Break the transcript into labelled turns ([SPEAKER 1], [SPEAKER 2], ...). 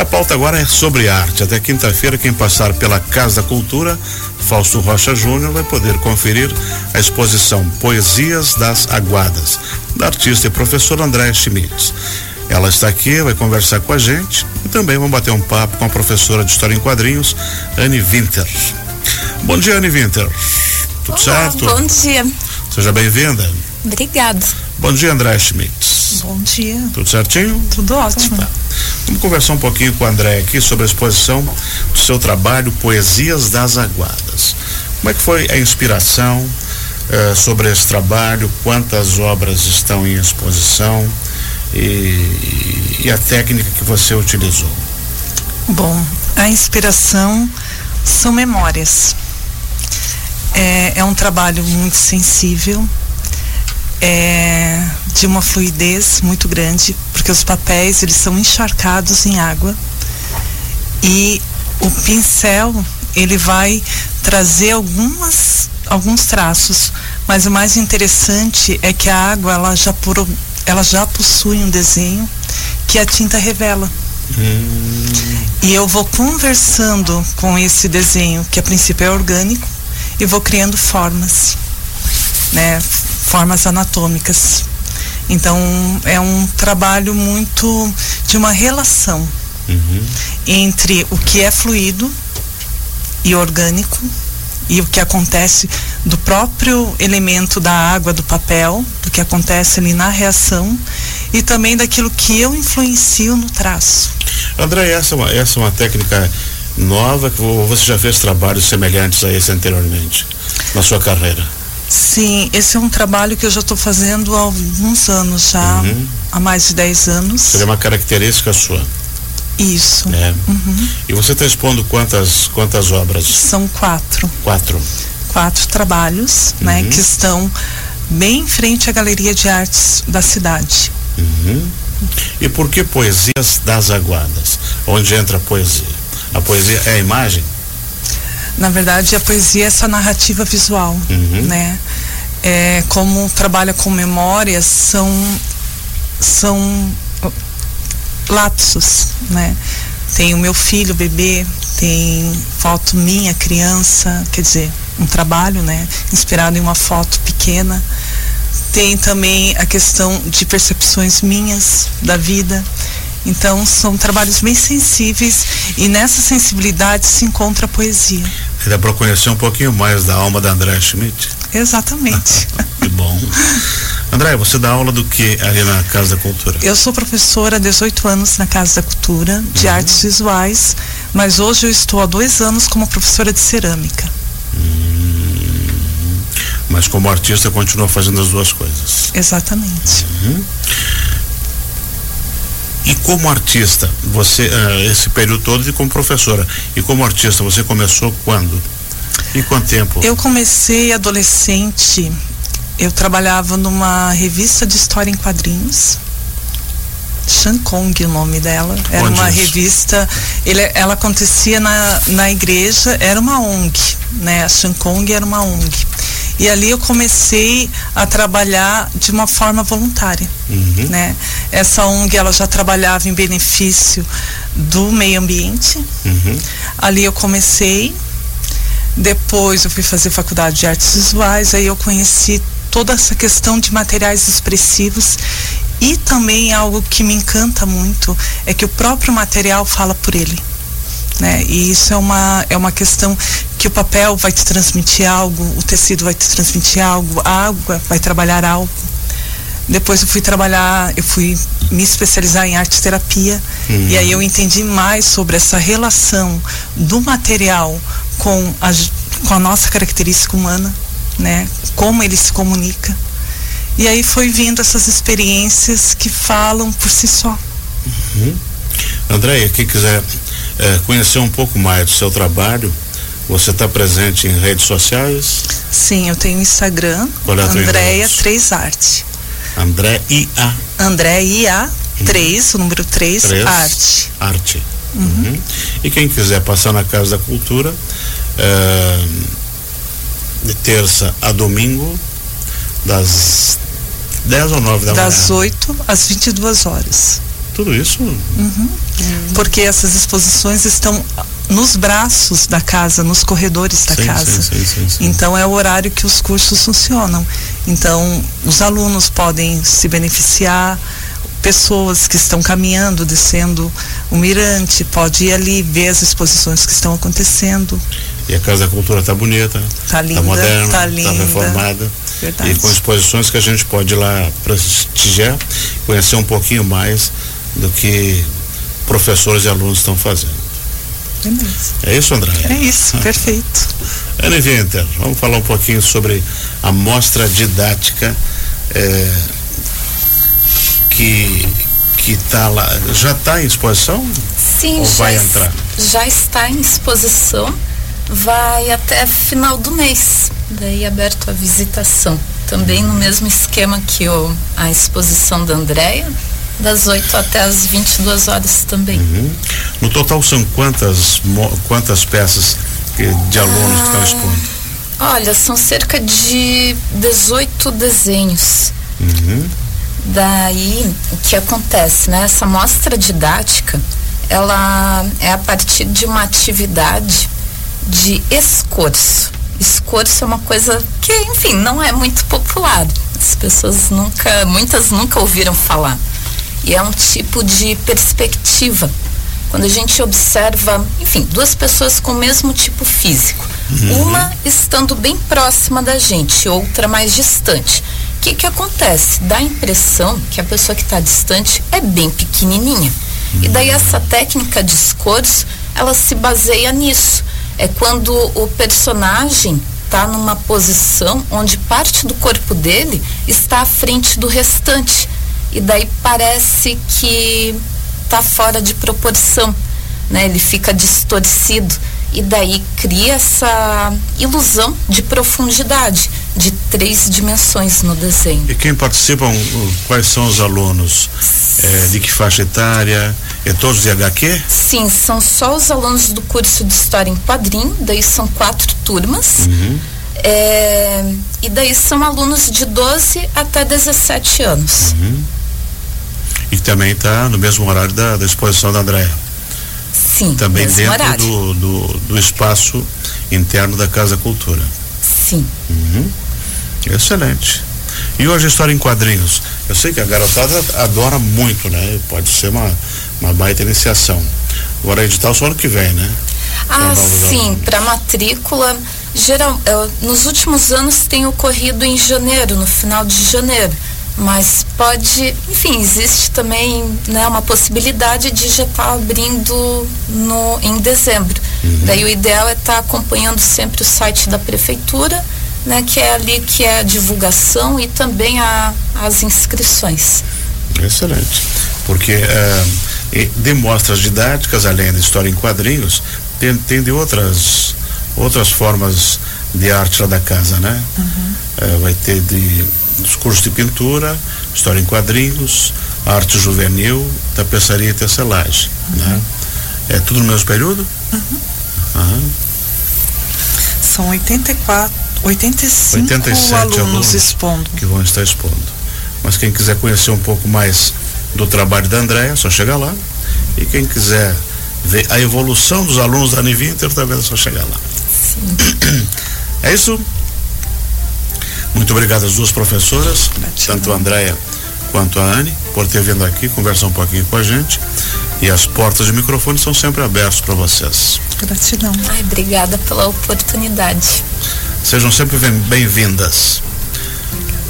[SPEAKER 1] E a pauta agora é sobre arte. Até quinta-feira, quem passar pela Casa da Cultura, Fausto Rocha Júnior, vai poder conferir a exposição Poesias das Aguadas, da artista e professora Andréa Schmitz. Ela está aqui, vai conversar com a gente e também vamos bater um papo com a professora de História em Quadrinhos, Anne Winter. Bom dia, Anne Winter. Tudo
[SPEAKER 2] Olá,
[SPEAKER 1] certo?
[SPEAKER 2] Bom dia.
[SPEAKER 1] Seja bem-vinda.
[SPEAKER 2] Obrigada.
[SPEAKER 1] Bom dia, André Schmitz.
[SPEAKER 3] Bom dia.
[SPEAKER 1] Tudo certinho?
[SPEAKER 3] Tudo ótimo.
[SPEAKER 1] Tá. Vamos conversar um pouquinho com o André aqui sobre a exposição do seu trabalho Poesias das Aguadas. Como é que foi a inspiração eh, sobre esse trabalho? Quantas obras estão em exposição? E, e a técnica que você utilizou?
[SPEAKER 3] Bom, a inspiração são memórias. É, é um trabalho muito sensível, é de uma fluidez muito grande, porque os papéis eles são encharcados em água e o pincel ele vai trazer algumas alguns traços, mas o mais interessante é que a água ela já por, ela já possui um desenho que a tinta revela.
[SPEAKER 1] Hum,
[SPEAKER 3] E eu vou conversando com esse desenho, que a princípio é orgânico, e vou criando formas, né? Formas anatômicas. Então é um trabalho muito de uma relação
[SPEAKER 1] uhum.
[SPEAKER 3] entre o que é fluido e orgânico e o que acontece do próprio elemento da água, do papel, do que acontece ali na reação e também daquilo que eu influencio no traço.
[SPEAKER 1] André, essa é, uma, essa é uma técnica nova que vo- você já fez trabalhos semelhantes a esse anteriormente na sua carreira?
[SPEAKER 3] Sim, esse é um trabalho que eu já estou fazendo há alguns anos já,
[SPEAKER 1] Uhum.
[SPEAKER 3] há mais de 10 anos.
[SPEAKER 1] Seria uma característica sua,
[SPEAKER 3] Isso.
[SPEAKER 1] né?
[SPEAKER 3] Uhum.
[SPEAKER 1] E você está expondo quantas quantas obras?
[SPEAKER 3] São quatro,
[SPEAKER 1] Quatro.
[SPEAKER 3] quatro trabalhos, né,
[SPEAKER 1] Uhum.
[SPEAKER 3] que estão bem em frente à Galeria de Artes da cidade.
[SPEAKER 1] Uhum. E por que poesias das aguadas? Onde entra a poesia? A poesia é a imagem?
[SPEAKER 3] Na verdade, a poesia é essa narrativa visual,
[SPEAKER 1] Uhum.
[SPEAKER 3] né? É, como trabalha com memórias, são são lapsos, né? Tem o meu filho, bebê, tem foto minha, criança, quer dizer, um trabalho, né? Inspirado em uma foto pequena. Tem também a questão de percepções minhas da vida. Então, são trabalhos bem sensíveis e nessa sensibilidade se encontra a poesia.
[SPEAKER 1] Dá para conhecer um pouquinho mais da alma da André Schmidt?
[SPEAKER 3] Exatamente.
[SPEAKER 1] Que bom. André, você dá aula do que ali na Casa da Cultura?
[SPEAKER 3] Eu sou professora há 18 anos na Casa da Cultura de
[SPEAKER 1] Uhum.
[SPEAKER 3] Artes Visuais, mas hoje eu estou há dois anos como professora de cerâmica.
[SPEAKER 1] Mas como artista continua fazendo as duas coisas.
[SPEAKER 3] Exatamente.
[SPEAKER 1] E como artista, você, ah, esse período todo e como professora, e como artista, você começou quando? Em quanto tempo?
[SPEAKER 3] Eu comecei adolescente, eu trabalhava numa revista de história em quadrinhos. Shankong, o nome dela. Era
[SPEAKER 1] Onde
[SPEAKER 3] uma
[SPEAKER 1] isso?
[SPEAKER 3] revista. Ele, ela acontecia na, na igreja, era uma ONG, né? A Shankong era uma ONG. E ali eu comecei a trabalhar de uma forma voluntária.
[SPEAKER 1] Uhum.
[SPEAKER 3] Né? Essa ONG ela já trabalhava em benefício do meio ambiente.
[SPEAKER 1] Uhum.
[SPEAKER 3] Ali eu comecei. Depois eu fui fazer faculdade de artes visuais, aí eu conheci toda essa questão de materiais expressivos e também algo que me encanta muito é que o próprio material fala por ele. Né? E isso é uma, é uma questão que o papel vai te transmitir algo, o tecido vai te transmitir algo, a água vai trabalhar algo. Depois eu fui trabalhar, eu fui me especializar em arte terapia
[SPEAKER 1] Hum.
[SPEAKER 3] e aí eu entendi mais sobre essa relação do material com a, com a nossa característica humana, né? Como ele se comunica. E aí foi vindo essas experiências que falam por si só.
[SPEAKER 1] Andréia, quem quiser eh, conhecer um pouco mais do seu trabalho, você está presente em redes sociais?
[SPEAKER 3] Sim, eu tenho Instagram,
[SPEAKER 1] Qual é
[SPEAKER 3] Andréia
[SPEAKER 1] endereço?
[SPEAKER 3] 3 Arte.
[SPEAKER 1] André IA
[SPEAKER 3] André IA 3, o número 3,
[SPEAKER 1] 3
[SPEAKER 3] Arte.
[SPEAKER 1] Arte. Uhum. E quem quiser passar na Casa da Cultura, eh, de terça a domingo, das 10 ou 9 da
[SPEAKER 3] Das
[SPEAKER 1] manhã.
[SPEAKER 3] 8 às 22 horas.
[SPEAKER 1] tudo isso.
[SPEAKER 3] Uhum. Porque essas exposições estão nos braços da casa, nos corredores da
[SPEAKER 1] sim,
[SPEAKER 3] casa.
[SPEAKER 1] Sim, sim,
[SPEAKER 3] então é o horário que os cursos funcionam. Então os alunos podem se beneficiar, pessoas que estão caminhando, descendo o mirante, pode ir ali ver as exposições que estão acontecendo.
[SPEAKER 1] E a Casa da Cultura está bonita,
[SPEAKER 3] está linda,
[SPEAKER 1] está moderna,
[SPEAKER 3] está
[SPEAKER 1] tá reformada.
[SPEAKER 3] Verdade.
[SPEAKER 1] E com exposições que a gente pode ir lá prestigiar, conhecer um pouquinho mais do que professores e alunos estão fazendo.
[SPEAKER 3] É,
[SPEAKER 1] é isso, André?
[SPEAKER 3] É isso, perfeito.
[SPEAKER 1] Anne Winter, vamos falar um pouquinho sobre a mostra didática é, que que está lá. Já está em exposição?
[SPEAKER 2] Sim,
[SPEAKER 1] Ou vai entrar?
[SPEAKER 2] já está em exposição. Vai até final do mês, daí aberto a visitação. Também no mesmo esquema que o, a exposição da Andréia, das 8 até as 22 horas também.
[SPEAKER 1] Uhum. No total são quantas, quantas peças de alunos ah, que estão expondo?
[SPEAKER 2] Olha, são cerca de 18 desenhos.
[SPEAKER 1] Uhum.
[SPEAKER 2] Daí, o que acontece, né? Essa mostra didática, ela é a partir de uma atividade de escorço. Escorço é uma coisa que, enfim, não é muito popular. As pessoas nunca, muitas nunca ouviram falar. E é um tipo de perspectiva. Quando a gente observa, enfim, duas pessoas com o mesmo tipo físico, uhum. uma estando bem próxima da gente, outra mais distante. O que, que acontece? Dá a impressão que a pessoa que está distante é bem pequenininha. Uhum. E daí essa técnica de escorço, ela se baseia nisso. É quando o personagem está numa posição onde parte do corpo dele está à frente do restante e daí parece que está fora de proporção, né? Ele fica distorcido e daí cria essa ilusão de profundidade, de três dimensões no desenho.
[SPEAKER 1] E quem participam, quais são os alunos? É, de que faixa etária? É todos de HQ?
[SPEAKER 2] Sim, são só os alunos do curso de História em Quadrinho, daí são quatro turmas.
[SPEAKER 1] Uhum.
[SPEAKER 2] É, e daí são alunos de 12 até 17 anos.
[SPEAKER 1] Uhum. E também está no mesmo horário da, da exposição da Andréa.
[SPEAKER 2] Sim,
[SPEAKER 1] também dentro do, do, do, espaço interno da Casa Cultura.
[SPEAKER 2] Sim.
[SPEAKER 1] Uhum. Excelente. E hoje a história em quadrinhos. Eu sei que a garotada adora muito, né? Pode ser uma, uma baita iniciação. Agora edital só ano que vem, né?
[SPEAKER 2] Ah, sim, para matrícula. Geral, eu, nos últimos anos tem ocorrido em janeiro, no final de janeiro mas pode, enfim, existe também né, uma possibilidade de já estar tá abrindo no, em dezembro. Uhum. Daí o ideal é estar tá acompanhando sempre o site da prefeitura, né, que é ali que é a divulgação e também a, as inscrições.
[SPEAKER 1] Excelente, porque uh, de mostras didáticas, além da história em quadrinhos, tem, tem de outras outras formas de arte lá da casa, né?
[SPEAKER 3] Uhum.
[SPEAKER 1] Uh, vai ter de dos cursos de pintura, história em quadrinhos, arte juvenil, tapeçaria e tecelagem. Uhum. Né? É tudo no mesmo período?
[SPEAKER 3] Uhum.
[SPEAKER 1] Uhum.
[SPEAKER 3] São 84, 85
[SPEAKER 1] 87
[SPEAKER 3] alunos,
[SPEAKER 1] alunos
[SPEAKER 3] expondo.
[SPEAKER 1] Que vão estar expondo. Mas quem quiser conhecer um pouco mais do trabalho da Andréia, só chegar lá. E quem quiser ver a evolução dos alunos da Anivinter, também é só chegar lá.
[SPEAKER 2] Sim.
[SPEAKER 1] É isso? Muito obrigado às duas professoras, tanto a Andréia quanto a Anne, por ter vindo aqui conversar um pouquinho com a gente. E as portas de microfone são sempre abertas para vocês.
[SPEAKER 3] Gratidão.
[SPEAKER 2] Ai, obrigada pela oportunidade.
[SPEAKER 1] Sejam sempre bem-vindas.